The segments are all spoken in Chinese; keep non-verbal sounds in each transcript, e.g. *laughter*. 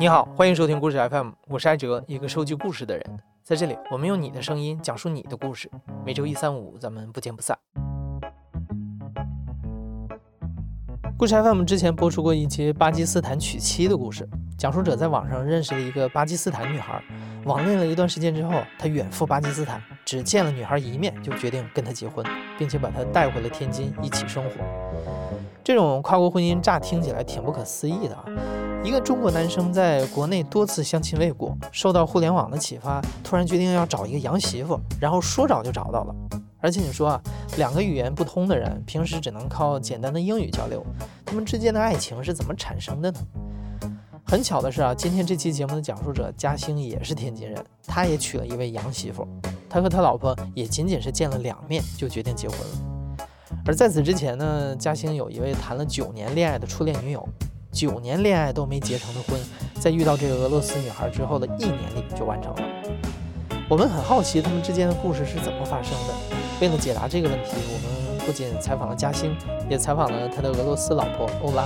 你好，欢迎收听故事 FM，我是艾哲，一个收集故事的人。在这里，我们用你的声音讲述你的故事。每周一、三、五，咱们不见不散。故事 FM 之前播出过一期巴基斯坦娶妻的故事，讲述者在网上认识了一个巴基斯坦女孩，网恋了一段时间之后，他远赴巴基斯坦，只见了女孩一面，就决定跟她结婚，并且把她带回了天津一起生活。这种跨国婚姻乍听起来挺不可思议的啊！一个中国男生在国内多次相亲未果，受到互联网的启发，突然决定要找一个洋媳妇，然后说找就找到了。而且你说啊，两个语言不通的人，平时只能靠简单的英语交流，他们之间的爱情是怎么产生的呢？很巧的是啊，今天这期节目的讲述者嘉兴也是天津人，他也娶了一位洋媳妇，他和他老婆也仅仅是见了两面就决定结婚了。而在此之前呢，嘉兴有一位谈了九年恋爱的初恋女友。九年恋爱都没结成的婚，在遇到这个俄罗斯女孩之后的一年里就完成了。我们很好奇他们之间的故事是怎么发生的。为了解答这个问题，我们不仅采访了嘉兴，也采访了他的俄罗斯老婆欧拉。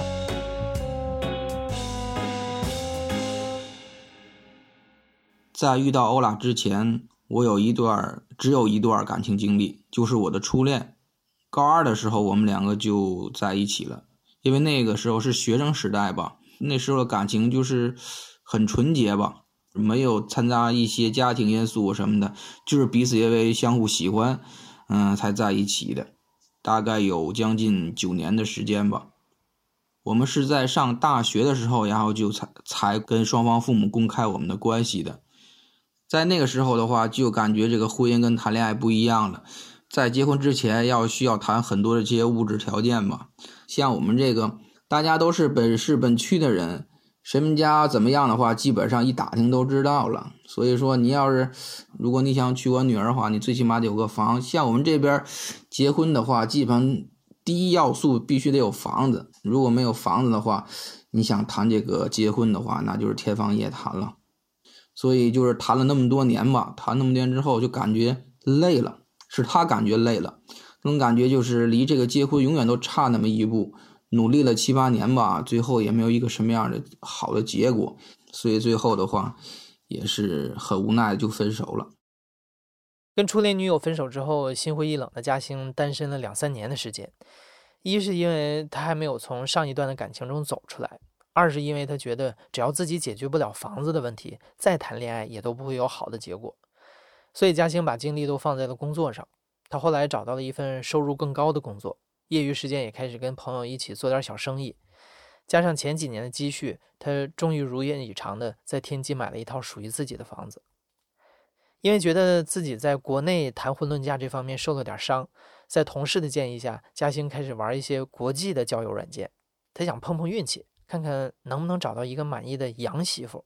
在遇到欧拉之前，我有一段只有一段感情经历，就是我的初恋。高二的时候，我们两个就在一起了。因为那个时候是学生时代吧，那时候的感情就是很纯洁吧，没有掺杂一些家庭因素什么的，就是彼此因为相互喜欢，嗯，才在一起的。大概有将近九年的时间吧。我们是在上大学的时候，然后就才才跟双方父母公开我们的关系的。在那个时候的话，就感觉这个婚姻跟谈恋爱不一样了。在结婚之前要需要谈很多的这些物质条件吧，像我们这个大家都是本市本区的人，谁们家怎么样的话，基本上一打听都知道了。所以说，你要是如果你想娶我女儿的话，你最起码得有个房。像我们这边结婚的话，基本第一要素必须得有房子。如果没有房子的话，你想谈这个结婚的话，那就是天方夜谭了。所以就是谈了那么多年吧，谈那么多年之后就感觉累了。是他感觉累了，那种感觉就是离这个结婚永远都差那么一步，努力了七八年吧，最后也没有一个什么样的好的结果，所以最后的话也是很无奈就分手了。跟初恋女友分手之后，心灰意冷的嘉兴单身了两三年的时间，一是因为他还没有从上一段的感情中走出来，二是因为他觉得只要自己解决不了房子的问题，再谈恋爱也都不会有好的结果。所以嘉兴把精力都放在了工作上。他后来找到了一份收入更高的工作，业余时间也开始跟朋友一起做点小生意。加上前几年的积蓄，他终于如愿以偿的在天津买了一套属于自己的房子。因为觉得自己在国内谈婚论嫁这方面受了点伤，在同事的建议下，嘉兴开始玩一些国际的交友软件。他想碰碰运气，看看能不能找到一个满意的洋媳妇。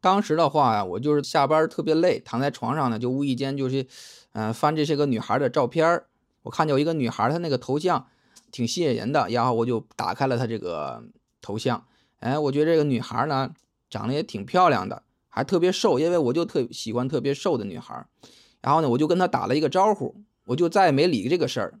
当时的话呀，我就是下班特别累，躺在床上呢，就无意间就是，嗯，翻这些个女孩的照片我看见有一个女孩，她那个头像挺吸引人的，然后我就打开了她这个头像。哎，我觉得这个女孩呢，长得也挺漂亮的，还特别瘦，因为我就特喜欢特别瘦的女孩。然后呢，我就跟她打了一个招呼，我就再也没理这个事儿。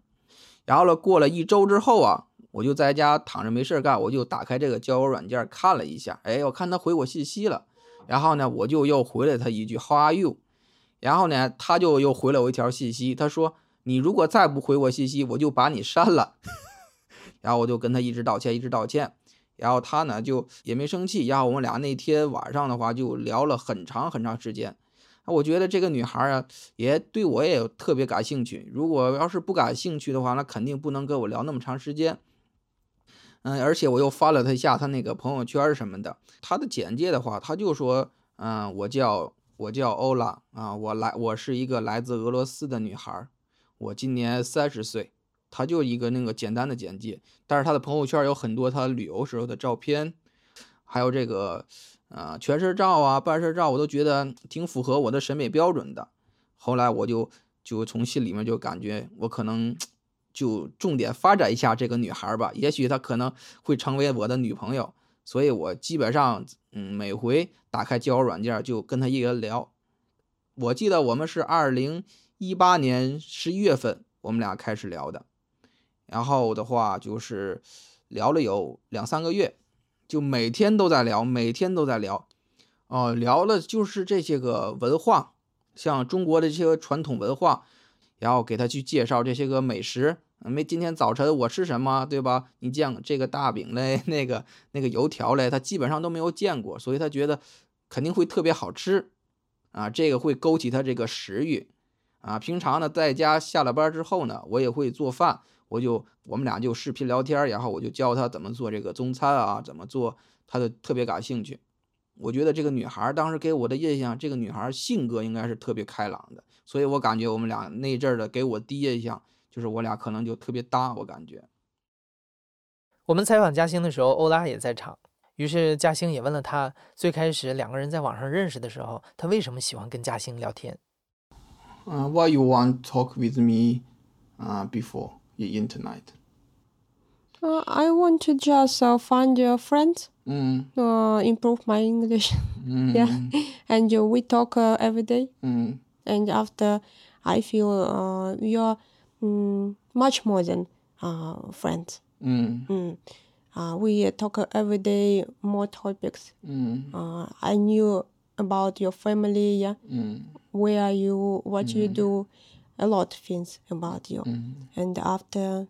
然后呢，过了一周之后啊，我就在家躺着没事干，我就打开这个交友软件看了一下。哎，我看她回我信息了。然后呢，我就又回了他一句 “How are you？” 然后呢，他就又回了我一条信息，他说：“你如果再不回我信息，我就把你删了。*laughs* ”然后我就跟他一直道歉，一直道歉。然后他呢就也没生气。然后我们俩那天晚上的话就聊了很长很长时间。我觉得这个女孩啊，也对我也特别感兴趣。如果要是不感兴趣的话，那肯定不能跟我聊那么长时间。嗯，而且我又翻了他一下他那个朋友圈什么的，他的简介的话，他就说，嗯，我叫我叫欧拉啊，我来我是一个来自俄罗斯的女孩，我今年三十岁，他就一个那个简单的简介，但是他的朋友圈有很多他旅游时候的照片，还有这个，呃，全身照啊、半身照，我都觉得挺符合我的审美标准的。后来我就就从心里面就感觉我可能。就重点发展一下这个女孩吧，也许她可能会成为我的女朋友，所以我基本上，嗯，每回打开交友软件就跟她一人聊。我记得我们是二零一八年十一月份我们俩开始聊的，然后的话就是聊了有两三个月，就每天都在聊，每天都在聊，哦，聊的就是这些个文化，像中国的这些传统文化，然后给他去介绍这些个美食。没，今天早晨我吃什么，对吧？你见这个大饼嘞，*laughs* 那个那个油条嘞，他基本上都没有见过，所以他觉得肯定会特别好吃，啊，这个会勾起他这个食欲，啊，平常呢在家下了班之后呢，我也会做饭，我就我们俩就视频聊天，然后我就教他怎么做这个中餐啊，怎么做，他就特别感兴趣。我觉得这个女孩当时给我的印象，这个女孩性格应该是特别开朗的，所以我感觉我们俩那阵儿的给我第一印象。就是我俩可能就特别搭，我感觉。我们采访嘉兴的时候，欧拉也在场，于是嘉兴也问了他，最开始两个人在网上认识的时候，他为什么喜欢跟嘉兴聊天？嗯，Why you want talk with me? 啊，before the internet? Uh, I want to just uh, find your friends, mm. uh, improve my English. *laughs* Mm. yeah, *laughs* and uh, we talk uh, every day. Mm. And after, I feel uh, you're mm, much more than friends. Mm. Mm. we talk every day more topics. I knew about your family. Yeah, where are you? What you do? A lot of things about you. And after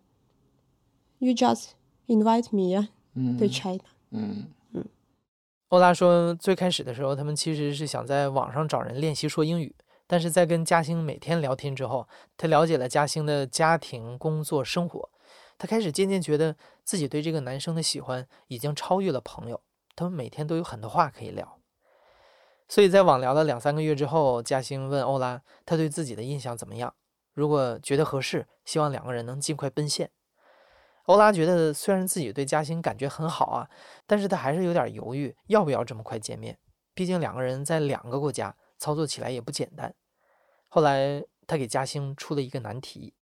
you just invite me, to China. 嗯欧拉说，最开始的时候，他们其实是想在网上找人练习说英语，但是在跟嘉兴每天聊天之后，他了解了嘉兴的家庭、工作、生活，他开始渐渐觉得自己对这个男生的喜欢已经超越了朋友，他们每天都有很多话可以聊。所以在网聊了两三个月之后，嘉兴问欧拉，他对自己的印象怎么样？如果觉得合适，希望两个人能尽快奔现。欧拉觉得虽然自己对嘉兴感觉很好啊，但是他还是有点犹豫，要不要这么快见面？毕竟两个人在两个国家，操作起来也不简单。后来他给嘉兴出了一个难题，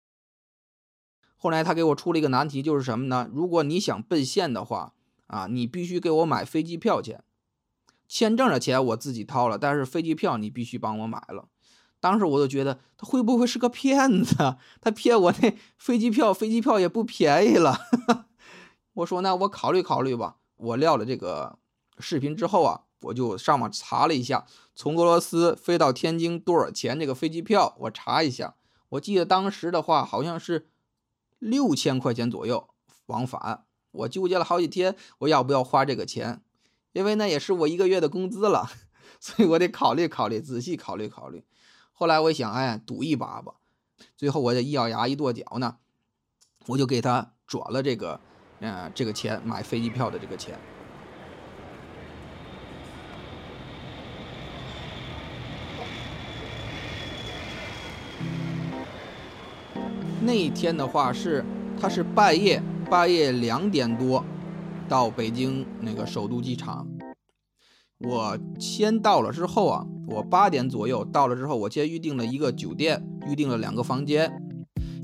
后来他给我出了一个难题，就是什么呢？如果你想奔现的话，啊，你必须给我买飞机票钱，签证的钱我自己掏了，但是飞机票你必须帮我买了。当时我就觉得他会不会是个骗子？他骗我那飞机票，飞机票也不便宜了。*laughs* 我说那我考虑考虑吧。我撂了这个视频之后啊，我就上网查了一下，从俄罗斯飞到天津多少钱这个飞机票，我查一下。我记得当时的话好像是六千块钱左右往返。我纠结了好几天，我要不要花这个钱？因为那也是我一个月的工资了，*laughs* 所以我得考虑考虑，仔细考虑考虑。后来我一想，哎，赌一把吧。最后我这一咬牙一跺脚呢，我就给他转了这个，呃，这个钱买飞机票的这个钱。那一天的话是，他是半夜半夜两点多到北京那个首都机场。我先到了之后啊，我八点左右到了之后，我先预定了一个酒店，预定了两个房间。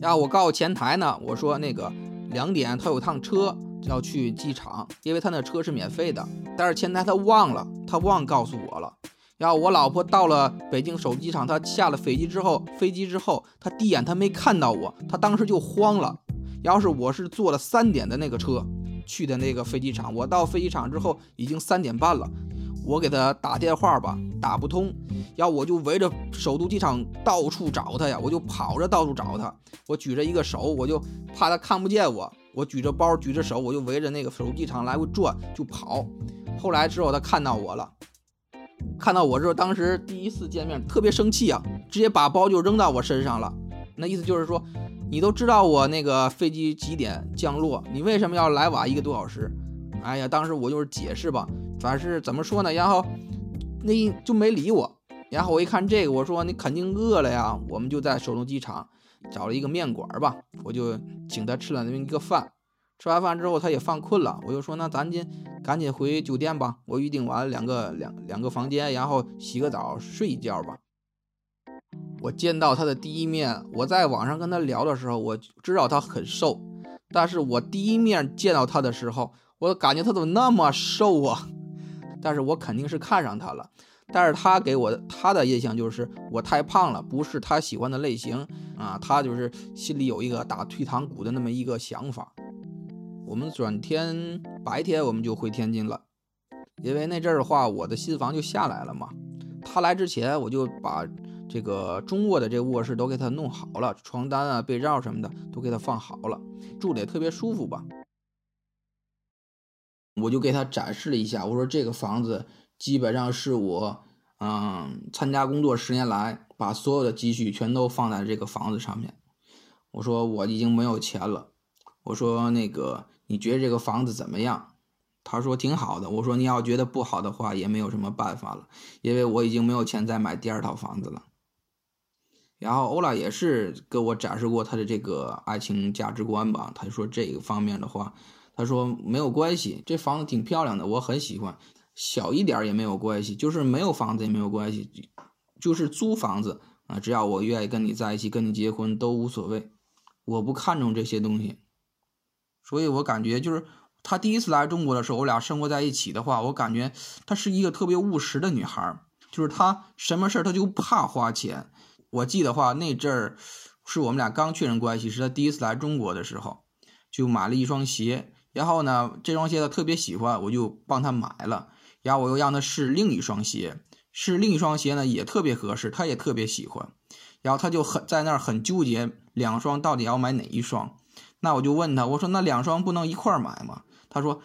然后我告诉前台呢，我说那个两点他有趟车要去机场，因为他那车是免费的。但是前台他忘了，他忘告诉我了。然后我老婆到了北京首机场，她下了飞机之后，飞机之后她第一眼她没看到我，她当时就慌了。要是我是坐了三点的那个车去的那个飞机场，我到飞机场之后已经三点半了，我给他打电话吧，打不通，然后我就围着首都机场到处找他呀，我就跑着到处找他，我举着一个手，我就怕他看不见我，我举着包举着手，我就围着那个首都机场来回转就跑。后来之后他看到我了。看到我之后，当时第一次见面特别生气啊，直接把包就扔到我身上了。那意思就是说，你都知道我那个飞机几点降落，你为什么要来晚一个多小时？哎呀，当时我就是解释吧，反正是怎么说呢，然后那就没理我。然后我一看这个，我说你肯定饿了呀，我们就在首都机场找了一个面馆吧，我就请他吃了那么一个饭。吃完饭之后，他也犯困了，我就说那咱今赶紧回酒店吧，我预定完两个两两个房间，然后洗个澡睡一觉吧。我见到他的第一面，我在网上跟他聊的时候，我知道他很瘦，但是我第一面见到他的时候，我感觉他怎么那么瘦啊？但是我肯定是看上他了，但是他给我的他的印象就是我太胖了，不是他喜欢的类型啊，他就是心里有一个打退堂鼓的那么一个想法。我们转天白天我们就回天津了，因为那阵儿的话，我的新房就下来了嘛。他来之前，我就把这个中卧的这卧室都给他弄好了，床单啊、被罩什么的都给他放好了，住的也特别舒服吧。我就给他展示了一下，我说这个房子基本上是我，嗯，参加工作十年来把所有的积蓄全都放在这个房子上面。我说我已经没有钱了，我说那个你觉得这个房子怎么样？他说挺好的。我说你要觉得不好的话，也没有什么办法了，因为我已经没有钱再买第二套房子了。然后欧拉也是给我展示过他的这个爱情价值观吧，他说这个方面的话。他说没有关系，这房子挺漂亮的，我很喜欢。小一点也没有关系，就是没有房子也没有关系，就是租房子啊，只要我愿意跟你在一起，跟你结婚都无所谓。我不看重这些东西，所以我感觉就是他第一次来中国的时候，我俩生活在一起的话，我感觉她是一个特别务实的女孩，就是她什么事儿她就怕花钱。我记得话那阵儿是我们俩刚确认关系，是她第一次来中国的时候，就买了一双鞋。然后呢，这双鞋他特别喜欢，我就帮他买了。然后我又让他试另一双鞋，试另一双鞋呢也特别合适，他也特别喜欢。然后他就很在那儿很纠结，两双到底要买哪一双？那我就问他，我说那两双不能一块儿买吗？他说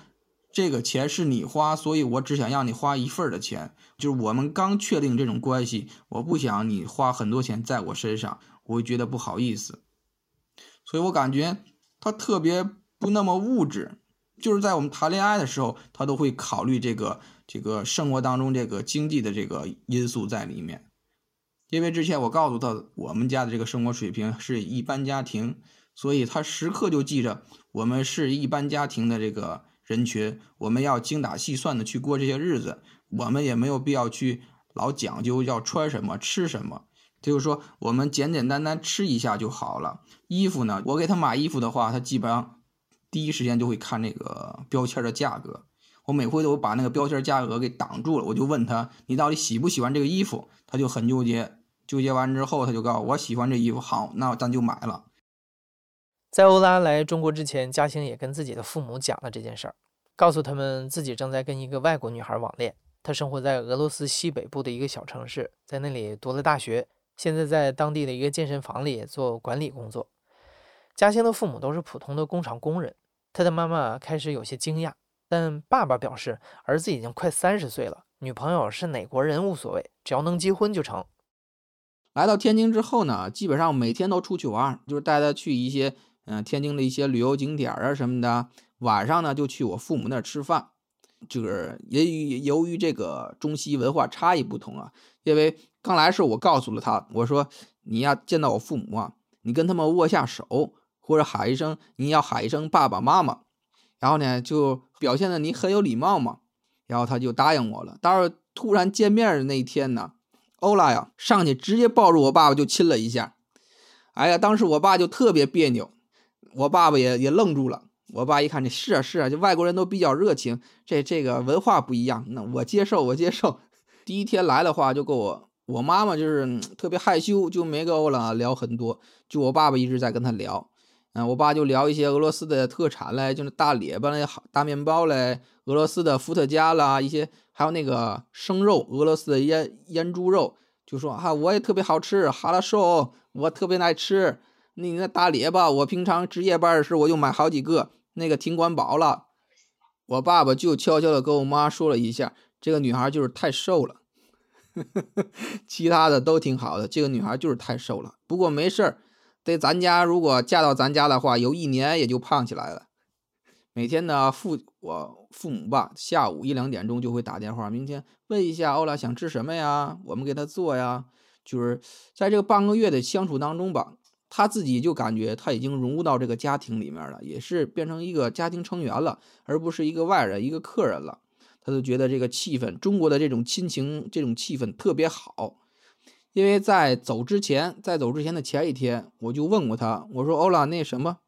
这个钱是你花，所以我只想让你花一份的钱。就是我们刚确定这种关系，我不想你花很多钱在我身上，我会觉得不好意思。所以我感觉他特别不那么物质。就是在我们谈恋爱的时候，他都会考虑这个这个生活当中这个经济的这个因素在里面。因为之前我告诉他，我们家的这个生活水平是一般家庭，所以他时刻就记着我们是一般家庭的这个人群，我们要精打细算的去过这些日子，我们也没有必要去老讲究要穿什么吃什么，就是说我们简简单单吃一下就好了。衣服呢，我给他买衣服的话，他基本上。第一时间就会看那个标签的价格，我每回都把那个标签价格给挡住了。我就问他，你到底喜不喜欢这个衣服？他就很纠结，纠结完之后，他就告诉我，喜欢这衣服，好，那咱就买了。在欧拉来中国之前，嘉兴也跟自己的父母讲了这件事儿，告诉他们自己正在跟一个外国女孩网恋。他生活在俄罗斯西北部的一个小城市，在那里读了大学，现在在当地的一个健身房里做管理工作。嘉兴的父母都是普通的工厂工人。他的妈妈开始有些惊讶，但爸爸表示，儿子已经快三十岁了，女朋友是哪国人无所谓，只要能结婚就成。来到天津之后呢，基本上每天都出去玩，就是带他去一些嗯天津的一些旅游景点啊什么的。晚上呢就去我父母那儿吃饭。就是由于由于这个中西文化差异不同啊，因为刚来时我告诉了他，我说你要见到我父母啊，你跟他们握下手。或者喊一声，你要喊一声爸爸妈妈，然后呢，就表现的你很有礼貌嘛，然后他就答应我了。但是突然见面的那一天呢，欧拉呀上去直接抱住我爸爸就亲了一下，哎呀，当时我爸就特别别扭，我爸爸也也愣住了。我爸一看，这是啊是啊，就外国人都比较热情，这这个文化不一样，那我接受我接受。第一天来的话，就跟我我妈妈就是特别害羞，就没跟欧拉聊很多，就我爸爸一直在跟他聊。嗯，我爸就聊一些俄罗斯的特产嘞，就是大列巴嘞、大面包嘞，俄罗斯的伏特加啦，一些还有那个生肉，俄罗斯的腌腌猪肉，就说哈，我也特别好吃，哈拉瘦，我特别爱吃。那那大列巴，我平常值夜班的时候我就买好几个，那个挺管饱了。我爸爸就悄悄的跟我妈说了一下，这个女孩就是太瘦了，*laughs* 其他的都挺好的，这个女孩就是太瘦了。不过没事儿。在咱家，如果嫁到咱家的话，有一年也就胖起来了。每天呢，父我父母吧，下午一两点钟就会打电话，明天问一下欧拉想吃什么呀，我们给他做呀。就是在这个半个月的相处当中吧，他自己就感觉他已经融入到这个家庭里面了，也是变成一个家庭成员了，而不是一个外人、一个客人了。他就觉得这个气氛，中国的这种亲情，这种气氛特别好。因为在走之前，在走之前的前一天，我就问过他，我说：“欧拉，那什么？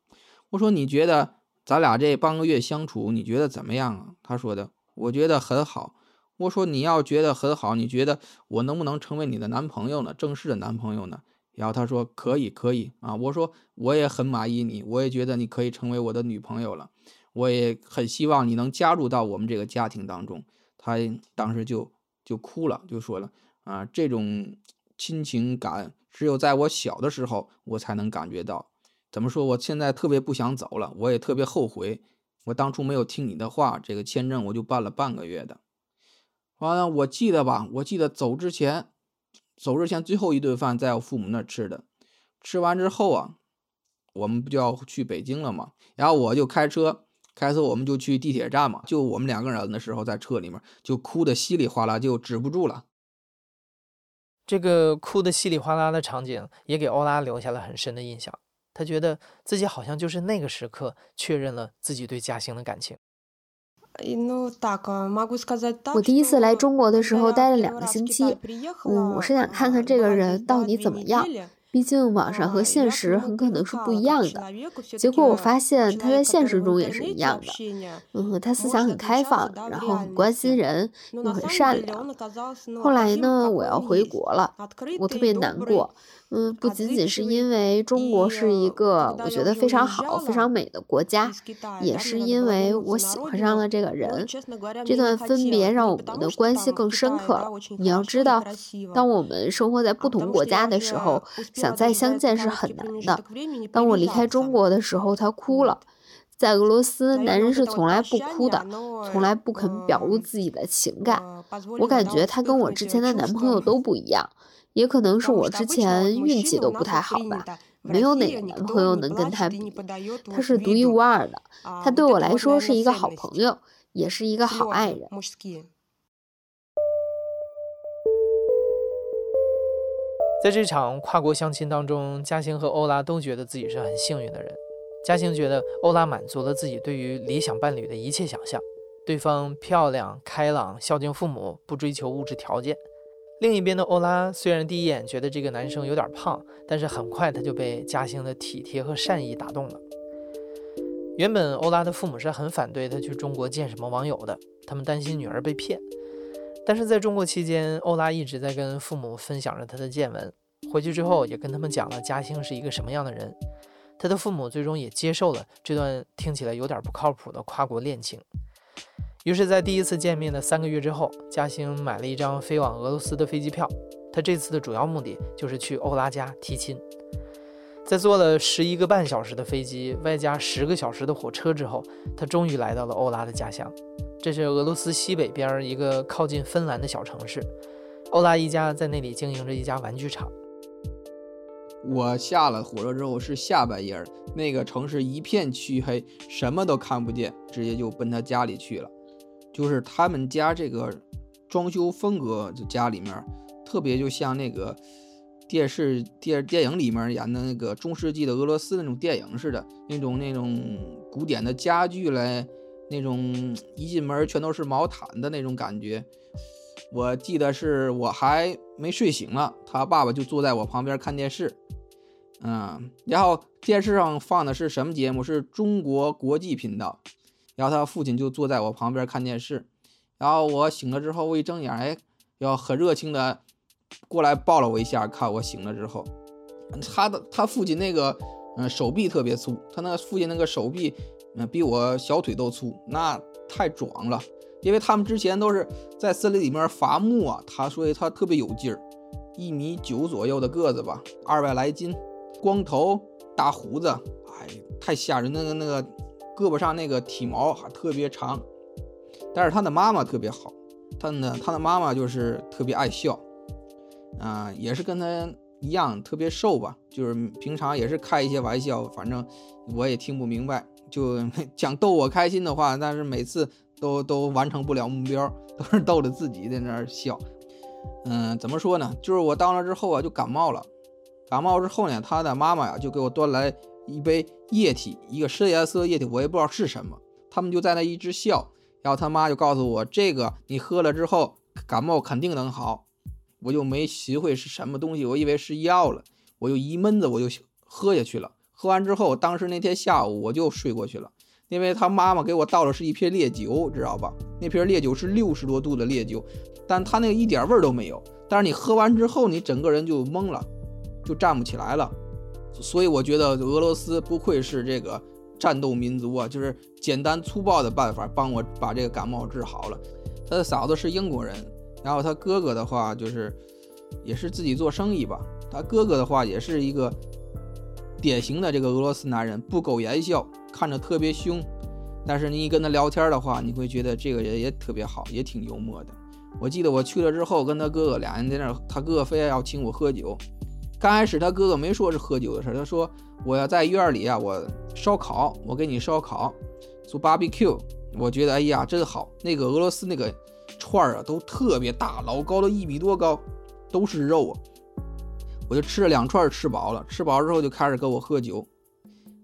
我说你觉得咱俩这半个月相处，你觉得怎么样啊？”他说的：“我觉得很好。”我说：“你要觉得很好，你觉得我能不能成为你的男朋友呢？正式的男朋友呢？”然后他说：“可以，可以啊。”我说：“我也很满意你，我也觉得你可以成为我的女朋友了。”我也很希望你能加入到我们这个家庭当中。他当时就就哭了，就说了啊，这种亲情感只有在我小的时候我才能感觉到。怎么说？我现在特别不想走了，我也特别后悔，我当初没有听你的话，这个签证我就办了半个月的。完了，我记得吧，我记得走之前，走之前最后一顿饭在我父母那儿吃的，吃完之后啊，我们不就要去北京了吗？然后我就开车。开车我们就去地铁站嘛，就我们两个人的时候，在车里面就哭的稀里哗啦，就止不住了。这个哭的稀里哗啦的场景也给欧拉留下了很深的印象。他觉得自己好像就是那个时刻确认了自己对嘉兴的感情。我第一次来中国的时候待了两个星期，嗯，我是想看看这个人到底怎么样。毕竟网上和现实很可能是不一样的，结果我发现他在现实中也是一样的。嗯，他思想很开放，然后很关心人，又很善良。后来呢，我要回国了，我特别难过。嗯，不仅仅是因为中国是一个我觉得非常好、非常美的国家，也是因为我喜欢上了这个人。这段分别让我们的关系更深刻了。你要知道，当我们生活在不同国家的时候，想再相见是很难的。当我离开中国的时候，他哭了。在俄罗斯，男人是从来不哭的，从来不肯表露自己的情感。我感觉他跟我之前的男朋友都不一样。也可能是我之前运气都不太好吧，没有哪个男朋友能跟他比，他是独一无二的，他对我来说是一个好朋友，也是一个好爱人。在这场跨国相亲当中，嘉兴和欧拉都觉得自己是很幸运的人。嘉兴觉得欧拉满足了自己对于理想伴侣的一切想象，对方漂亮、开朗、孝敬父母，不追求物质条件。另一边的欧拉虽然第一眼觉得这个男生有点胖，但是很快他就被嘉兴的体贴和善意打动了。原本欧拉的父母是很反对他去中国见什么网友的，他们担心女儿被骗。但是在中国期间，欧拉一直在跟父母分享着他的见闻，回去之后也跟他们讲了嘉兴是一个什么样的人。他的父母最终也接受了这段听起来有点不靠谱的跨国恋情。于是，在第一次见面的三个月之后，嘉兴买了一张飞往俄罗斯的飞机票。他这次的主要目的就是去欧拉家提亲。在坐了十一个半小时的飞机，外加十个小时的火车之后，他终于来到了欧拉的家乡。这是俄罗斯西北边一个靠近芬兰的小城市。欧拉一家在那里经营着一家玩具厂。我下了火车之后是下半夜，那个城市一片漆黑，什么都看不见，直接就奔他家里去了。就是他们家这个装修风格，就家里面特别就像那个电视电电影里面演的那个中世纪的俄罗斯那种电影似的，那种那种古典的家具嘞，那种一进门全都是毛毯的那种感觉。我记得是我还没睡醒呢，他爸爸就坐在我旁边看电视，嗯，然后电视上放的是什么节目？是中国国际频道。然后他父亲就坐在我旁边看电视，然后我醒了之后，我一睁眼，哎，要很热情的过来抱了我一下，看我醒了之后，他的他父亲那个嗯手臂特别粗，他那父亲那个手臂嗯比我小腿都粗，那太壮了，因为他们之前都是在森林里面伐木啊，他所以他特别有劲儿，一米九左右的个子吧，二百来斤，光头大胡子，哎，太吓人，那个那个。胳膊上那个体毛还特别长，但是他的妈妈特别好，他呢，他的妈妈就是特别爱笑，啊，也是跟他一样特别瘦吧，就是平常也是开一些玩笑，反正我也听不明白，就 *laughs* 想逗我开心的话，但是每次都都完成不了目标，*laughs* 都是逗着自己在那儿笑。嗯，怎么说呢？就是我到那之后啊，就感冒了，感冒之后呢，他的妈妈呀就给我端来。一杯液体，一个深颜色液体，我也不知道是什么。他们就在那一直笑，然后他妈就告诉我，这个你喝了之后感冒肯定能好。我就没学会是什么东西，我以为是药了，我就一闷子我就喝下去了。喝完之后，当时那天下午我就睡过去了，因为他妈妈给我倒的是一瓶烈酒，知道吧？那瓶烈酒是六十多度的烈酒，但他那个一点味儿都没有。但是你喝完之后，你整个人就懵了，就站不起来了。所以我觉得俄罗斯不愧是这个战斗民族啊，就是简单粗暴的办法帮我把这个感冒治好了。他的嫂子是英国人，然后他哥哥的话就是也是自己做生意吧。他哥哥的话也是一个典型的这个俄罗斯男人，不苟言笑，看着特别凶。但是你一跟他聊天的话，你会觉得这个人也特别好，也挺幽默的。我记得我去了之后，跟他哥哥俩人在那儿，他哥哥非要要请我喝酒。刚开始他哥哥没说是喝酒的事，他说我要在院里啊，我烧烤，我给你烧烤，做 barbecue。我觉得哎呀真好，那个俄罗斯那个串儿啊都特别大，老高了一米多高，都是肉啊。我就吃了两串，吃饱了，吃饱之后就开始跟我喝酒。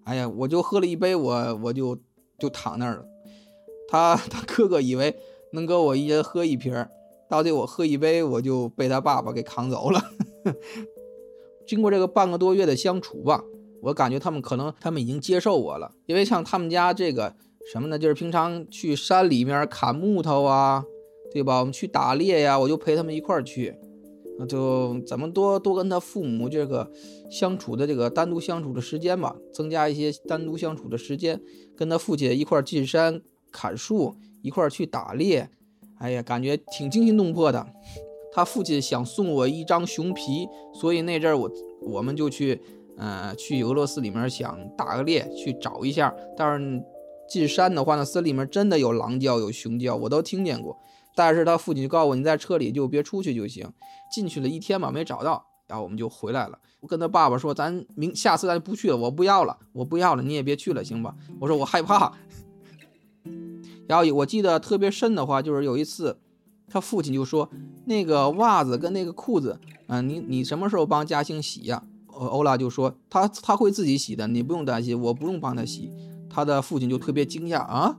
哎呀，我就喝了一杯，我我就。就躺那儿了，他他哥哥以为能跟我一人喝一瓶，到底我喝一杯，我就被他爸爸给扛走了。*laughs* 经过这个半个多月的相处吧，我感觉他们可能他们已经接受我了，因为像他们家这个什么呢，就是平常去山里面砍木头啊，对吧？我们去打猎呀，我就陪他们一块儿去。那就怎么多多跟他父母这个相处的这个单独相处的时间吧，增加一些单独相处的时间，跟他父亲一块进山砍树，一块去打猎，哎呀，感觉挺惊心动魄的。他父亲想送我一张熊皮，所以那阵儿我我们就去，呃，去俄罗斯里面想打个猎，去找一下。但是进山的话，呢森林里面真的有狼叫，有熊叫，我都听见过。但是他父亲就告诉我，你在车里就别出去就行。进去了一天吧，没找到，然后我们就回来了。我跟他爸爸说，咱明下次咱就不去了，我不要了，我不要了，你也别去了，行吧？我说我害怕。*laughs* 然后我记得特别深的话，就是有一次，他父亲就说，那个袜子跟那个裤子，嗯，你你什么时候帮嘉兴洗呀？欧拉就说，他他会自己洗的，你不用担心，我不用帮他洗。他的父亲就特别惊讶啊，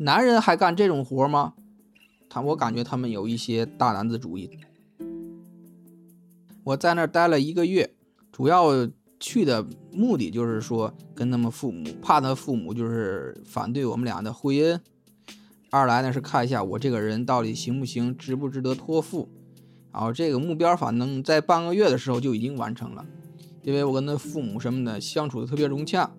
男人还干这种活吗？他我感觉他们有一些大男子主义。我在那儿待了一个月，主要去的目的就是说跟他们父母，怕他父母就是反对我们俩的婚姻。二来呢是看一下我这个人到底行不行，值不值得托付。然后这个目标反正在半个月的时候就已经完成了，因为我跟他父母什么的相处的特别融洽。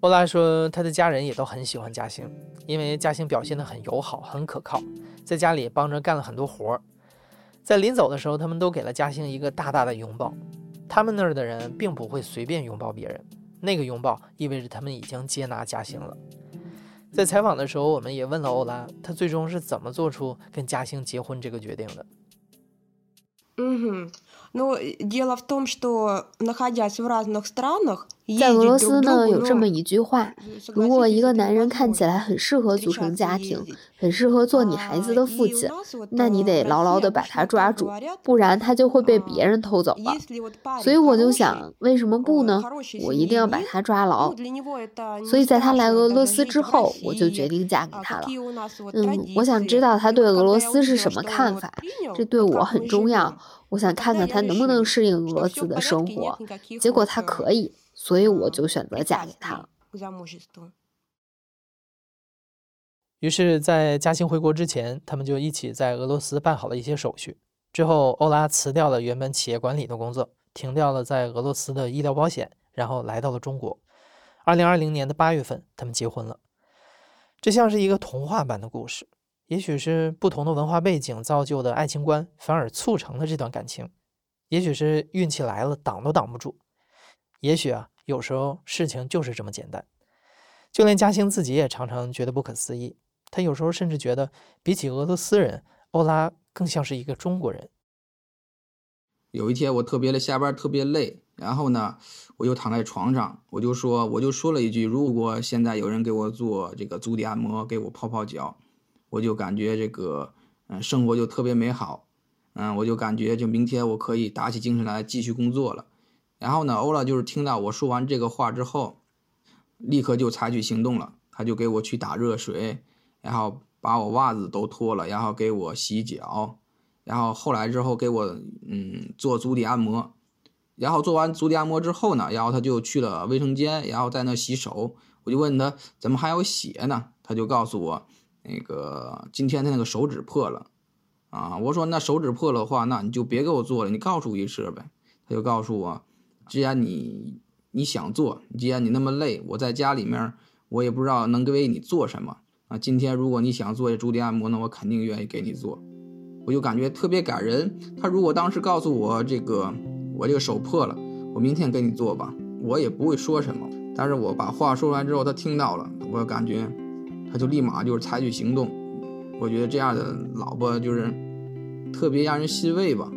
欧拉说，他的家人也都很喜欢嘉兴，因为嘉兴表现得很友好、很可靠，在家里帮着干了很多活儿。在临走的时候，他们都给了嘉兴一个大大的拥抱。他们那儿的人并不会随便拥抱别人，那个拥抱意味着他们已经接纳嘉兴了。在采访的时候，我们也问了欧拉，他最终是怎么做出跟嘉兴结婚这个决定的。嗯哼。在俄罗斯呢，有这么一句话：如果一个男人看起来很适合组成家庭，很适合做你孩子的父亲，那你得牢牢的把他抓住，不然他就会被别人偷走了。所以我就想，为什么不呢？我一定要把他抓牢。所以在他来俄罗斯之后，我就决定嫁给他了。嗯，我想知道他对俄罗斯是什么看法，这对我很重要。我想看看他能不能适应俄罗斯的生活，结果他可以，所以我就选择嫁给他了。于是，在嘉兴回国之前，他们就一起在俄罗斯办好了一些手续。之后，欧拉辞掉了原本企业管理的工作，停掉了在俄罗斯的医疗保险，然后来到了中国。二零二零年的八月份，他们结婚了。这像是一个童话般的故事。也许是不同的文化背景造就的爱情观，反而促成了这段感情；也许是运气来了，挡都挡不住；也许啊，有时候事情就是这么简单。就连嘉兴自己也常常觉得不可思议。他有时候甚至觉得，比起俄罗斯人，欧拉更像是一个中国人。有一天，我特别的下班特别累，然后呢，我就躺在床上，我就说，我就说了一句：如果现在有人给我做这个足底按摩，给我泡泡脚。我就感觉这个，嗯，生活就特别美好，嗯，我就感觉就明天我可以打起精神来继续工作了。然后呢，欧拉就是听到我说完这个话之后，立刻就采取行动了，他就给我去打热水，然后把我袜子都脱了，然后给我洗脚，然后后来之后给我嗯做足底按摩，然后做完足底按摩之后呢，然后他就去了卫生间，然后在那洗手，我就问他怎么还有血呢？他就告诉我。那个今天他那个手指破了，啊，我说那手指破了的话，那你就别给我做了，你告诉我一声呗。他就告诉我，既然你你想做，既然你那么累，我在家里面我也不知道能为你做什么啊。今天如果你想做这足底按摩，那我肯定愿意给你做。我就感觉特别感人。他如果当时告诉我这个我这个手破了，我明天给你做吧，我也不会说什么。但是我把话说完之后，他听到了，我感觉他就立马就是采取行动。我觉得这样的老婆就是特别让人欣慰吧。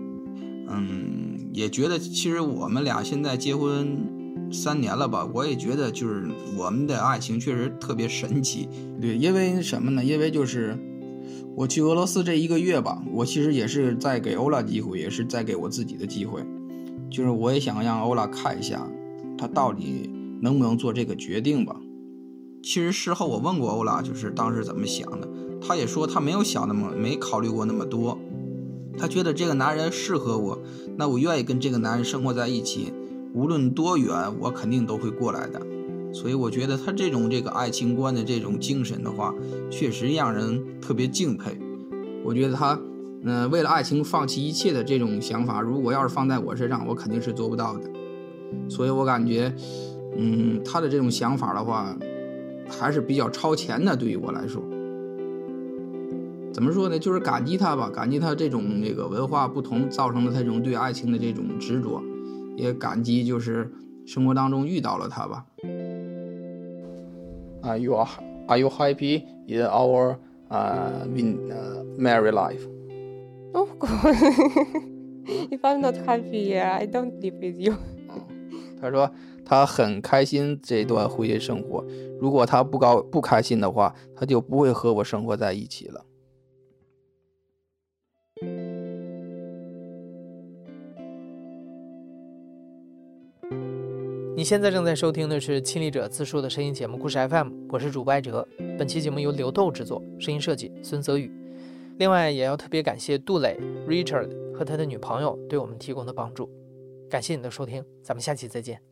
嗯，也觉得其实我们俩现在结婚三年了吧，我也觉得就是我们的爱情确实特别神奇。对，因为什么呢？因为就是我去俄罗斯这一个月吧，我其实也是在给欧拉机会，也是在给我自己的机会。就是我也想让欧拉看一下，他到底能不能做这个决定吧。其实事后我问过欧拉，就是当时怎么想的，他也说他没有想那么，没考虑过那么多。他觉得这个男人适合我，那我愿意跟这个男人生活在一起，无论多远，我肯定都会过来的。所以我觉得他这种这个爱情观的这种精神的话，确实让人特别敬佩。我觉得他，嗯，为了爱情放弃一切的这种想法，如果要是放在我身上，我肯定是做不到的。所以我感觉，嗯，他的这种想法的话，还是比较超前的，对于我来说。怎么说呢？就是感激他吧，感激他这种这个文化不同造成了他这种对爱情的这种执着，也感激就是生活当中遇到了他吧。Are you are you happy in our uh in married life? Of course. If I'm not happy, I don't live with you. 他说他很开心这段婚姻生活，如果他不高不开心的话，他就不会和我生活在一起了。你现在正在收听的是《亲历者自述》的声音节目故事 FM，我是主播艾哲。本期节目由刘豆制作，声音设计孙泽宇。另外，也要特别感谢杜磊、Richard 和他的女朋友对我们提供的帮助。感谢你的收听，咱们下期再见。